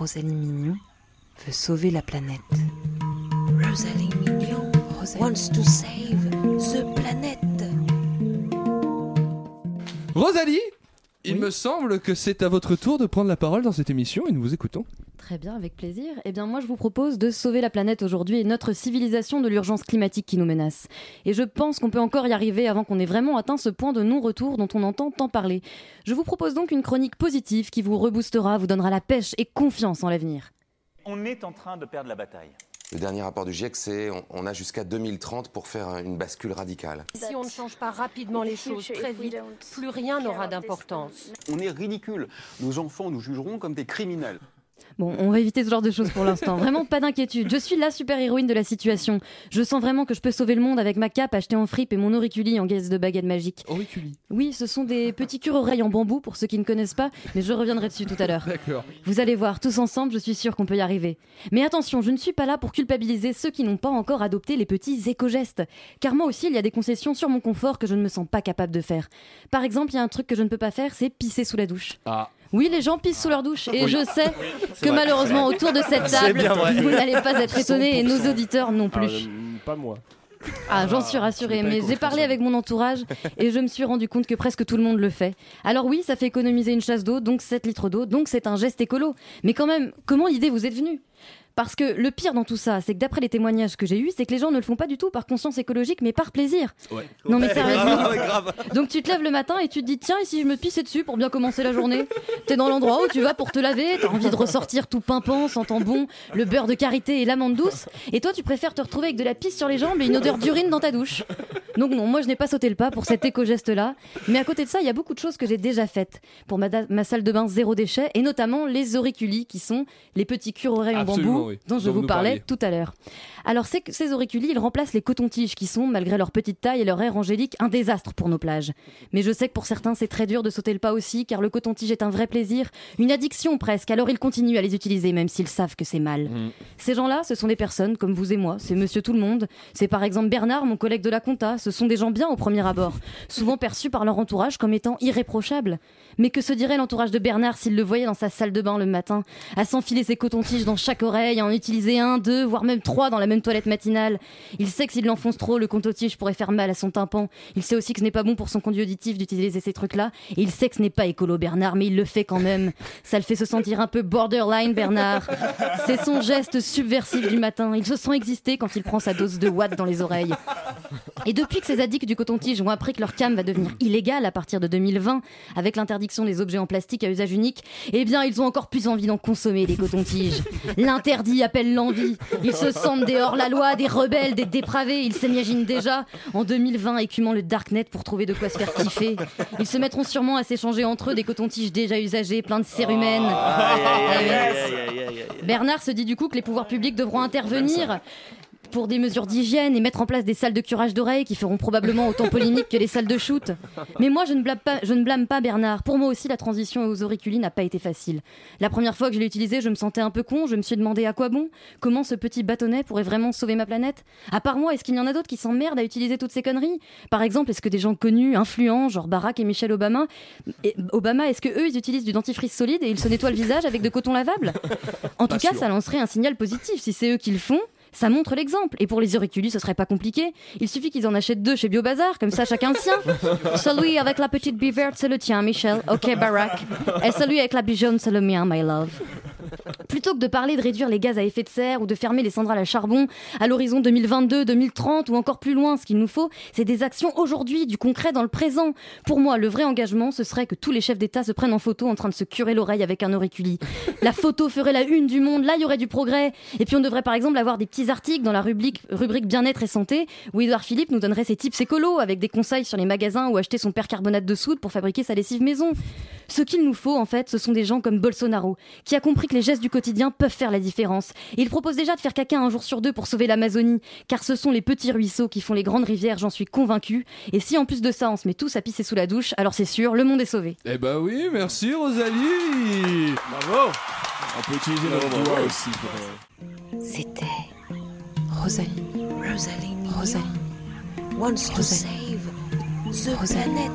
Rosalie Mignon veut sauver la planète. Rosalie Mignon wants to save the planet. Rosalie, il me semble que c'est à votre tour de prendre la parole dans cette émission et nous vous écoutons. Très bien, avec plaisir. Eh bien, moi, je vous propose de sauver la planète aujourd'hui et notre civilisation de l'urgence climatique qui nous menace. Et je pense qu'on peut encore y arriver avant qu'on ait vraiment atteint ce point de non-retour dont on entend tant parler. Je vous propose donc une chronique positive qui vous reboostera, vous donnera la pêche et confiance en l'avenir. On est en train de perdre la bataille. Le dernier rapport du GIEC, c'est on, on a jusqu'à 2030 pour faire une bascule radicale. Si on ne change pas rapidement les choses très vite, plus rien n'aura d'importance. On est ridicule. Nos enfants nous jugeront comme des criminels. Bon, on va éviter ce genre de choses pour l'instant. Vraiment, pas d'inquiétude. Je suis la super-héroïne de la situation. Je sens vraiment que je peux sauver le monde avec ma cape achetée en fripe et mon auriculi en guise de baguette magique. Auriculi Oui, ce sont des petits cure-oreilles en bambou pour ceux qui ne connaissent pas, mais je reviendrai dessus tout à l'heure. D'accord. Vous allez voir, tous ensemble, je suis sûre qu'on peut y arriver. Mais attention, je ne suis pas là pour culpabiliser ceux qui n'ont pas encore adopté les petits éco-gestes. Car moi aussi, il y a des concessions sur mon confort que je ne me sens pas capable de faire. Par exemple, il y a un truc que je ne peux pas faire, c'est pisser sous la douche. Ah. Oui, les gens pissent sous leur douche. Et Oui. je sais que vrai. malheureusement, autour de cette table, vous n'allez pas être étonnés et nos auditeurs non plus. Euh, pas moi. Ah, j'en suis rassurée, mais j'ai parlé avec mon entourage et je me suis rendu compte que presque tout le monde le fait. Alors oui, ça fait économiser une chasse d'eau, donc 7 litres d'eau, donc c'est un geste écolo. Mais quand même, comment l'idée vous est venue? Parce que le pire dans tout ça, c'est que d'après les témoignages que j'ai eus, c'est que les gens ne le font pas du tout par conscience écologique, mais par plaisir. Ouais. Non mais Ouais, sérieusement. grave, ouais, grave. Donc tu te lèves le matin et tu te dis tiens et si je me pissais dessus pour bien commencer la journée? T'es dans l'endroit où tu vas pour te laver, t'as envie de ressortir tout pimpant, sentant bon, le beurre de karité et l'amande douce, et toi tu préfères te retrouver avec de la pisse sur les jambes et une odeur d'urine dans ta douche. Donc non, moi je n'ai pas sauté le pas pour cet éco-geste là, mais à côté de ça il y a beaucoup de choses que j'ai déjà faites pour ma, ma salle de bain zéro déchet et notamment les auriculis qui sont les petits cure-oreilles en bambou oui. dont je Dont vous vous parlais tout à l'heure. Alors que ces auriculis, ils remplacent les cotons-tiges qui sont, malgré leur petite taille et leur air angélique, un désastre pour nos plages. Mais je sais que pour certains, c'est très dur de sauter le pas aussi, car le coton-tige est un vrai plaisir, une addiction presque, alors ils continuent à les utiliser, même s'ils savent que c'est mal. Ces gens-là, ce sont des personnes comme vous et moi, c'est monsieur tout le monde. C'est par exemple Bernard, mon collègue de la compta, ce sont des gens bien au premier abord, souvent perçus par leur entourage comme étant irréprochables. Mais que se dirait l'entourage de Bernard s'il le voyait dans sa salle de bain le matin, à s'enfiler ses cotons-tiges dans chaque oreille, à en utiliser un, deux, voire même trois dans la même toilette matinale Il sait que s'il l'enfonce trop, le coton-tige pourrait faire mal à son tympan. Il sait aussi que ce n'est pas bon pour son conduit auditif d'utiliser ces trucs-là. Et il sait que ce n'est pas écolo, Bernard, mais il le fait quand même. Ça le fait se sentir un peu borderline, Bernard. C'est son geste subversif du matin. Il se sent exister quand il prend sa dose de watts dans les oreilles. Et depuis que ces addicts du coton-tige ont appris que leur cam va devenir illégale à partir de 2020, avec l'interdiction des objets en plastique à usage unique, eh bien, ils ont encore plus envie d'en consommer des cotons-tiges. L'interdit appelle l'envie. Ils se sentent des hors-la-loi, des rebelles, des dépravés. Ils s'imaginent déjà en 2020 écumant le darknet pour trouver de quoi se faire kiffer. Ils se mettront sûrement à s'échanger entre eux des cotons-tiges déjà usagés, pleins de cérumen. Bernard se dit du coup que les pouvoirs publics devront intervenir pour des mesures d'hygiène et mettre en place des salles de curage d'oreilles qui feront probablement autant polémique que les salles de shoot. Mais moi, je ne blâme pas, je ne blâme pas Bernard. Pour moi aussi, la transition aux auriculis n'a pas été facile. La première fois que je l'ai utilisé, je me sentais un peu con. Je me suis demandé à quoi bon Comment ce petit bâtonnet pourrait vraiment sauver ma planète À part moi, est-ce qu'il y en a d'autres qui s'emmerdent à utiliser toutes ces conneries? Par exemple, est-ce que des gens connus, influents, genre Barack et Michelle Obama, et- Obama, est-ce que eux, ils utilisent du dentifrice solide et ils se nettoient le visage avec de coton lavable En tout Pas cas, sûr. ça lancerait un signal positif. Si c'est eux qui le font, ça montre l'exemple. Et pour les auriculis, ce serait pas compliqué. Il suffit qu'ils en achètent deux chez Biobazar, comme ça chacun le sien. celui avec la petite bille verte, c'est le tien, Michel. Ok, Barack. Et celui avec la bille jaune, c'est le mien, my love. Plutôt que de parler de réduire les gaz à effet de serre ou de fermer les centrales à charbon à l'horizon 2022, 2030 ou encore plus loin, ce qu'il nous faut, c'est des actions aujourd'hui, du concret dans le présent. Pour moi, le vrai engagement, ce serait que tous les chefs d'État se prennent en photo en train de se curer l'oreille avec un auriculi. La photo ferait la une du monde, là il y aurait du progrès. Et puis on devrait par exemple avoir des petits articles dans la rubrique, rubrique bien-être et santé où Edouard Philippe nous donnerait ses tips écolos avec des conseils sur les magasins où acheter son percarbonate de soude pour fabriquer sa lessive maison. Ce qu'il nous faut en fait, ce sont des gens comme Bolsonaro qui a compris que les gestes du quotidien peuvent faire la différence. Et il propose déjà de faire caca un jour sur deux pour sauver l'Amazonie, car ce sont les petits ruisseaux qui font les grandes rivières, j'en suis convaincu. Et si en plus de ça on se met tous à pisser sous la douche, alors c'est sûr, le monde est sauvé. Eh bah oui, merci Rosalie Bravo On peut utiliser notre doigt aussi pour... euh, C'était Rosalie. Rosalie Rosalie. wants to save the Rosalie. planet.